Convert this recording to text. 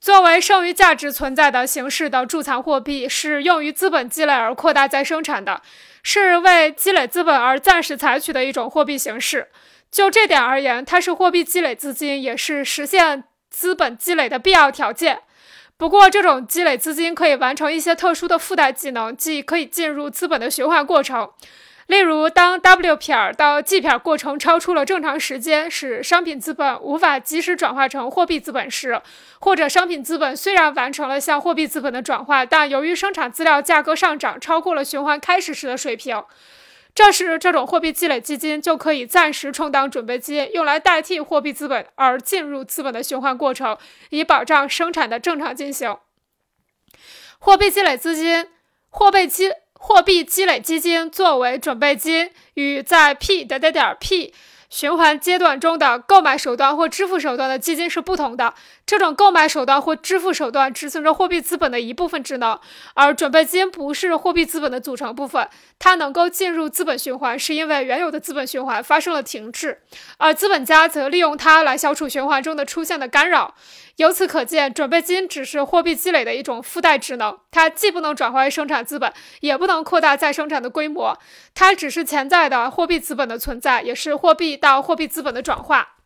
作为剩余价值存在的形式的贮藏货币，是用于资本积累而扩大再生产的，是为积累资本而暂时采取的一种货币形式。就这点而言，它是货币积累资金，也是实现资本积累的必要条件。不过，这种积累资金可以完成一些特殊的附带技能，即可以进入资本的循环过程。例如，当 W 撇到 G 撇过程超出了正常时间，使商品资本无法及时转化成货币资本时，或者商品资本虽然完成了向货币资本的转化，但由于生产资料价格上涨超过了循环开始时的水平，这时这种货币积累基金就可以暂时充当准备金，用来代替货币资本而进入资本的循环过程，以保障生产的正常进行。货币积累资金，货币积。货币积累基金作为准备金，与在 P 点点点 P 循环阶段中的购买手段或支付手段的基金是不同的。这种购买手段或支付手段只存着货币资本的一部分职能，而准备金不是货币资本的组成部分。它能够进入资本循环，是因为原有的资本循环发生了停滞，而资本家则利用它来消除循环中的出现的干扰。由此可见，准备金只是货币积累的一种附带职能，它既不能转化为生产资本，也不能扩大再生产的规模，它只是潜在的货币资本的存在，也是货币到货币资本的转化。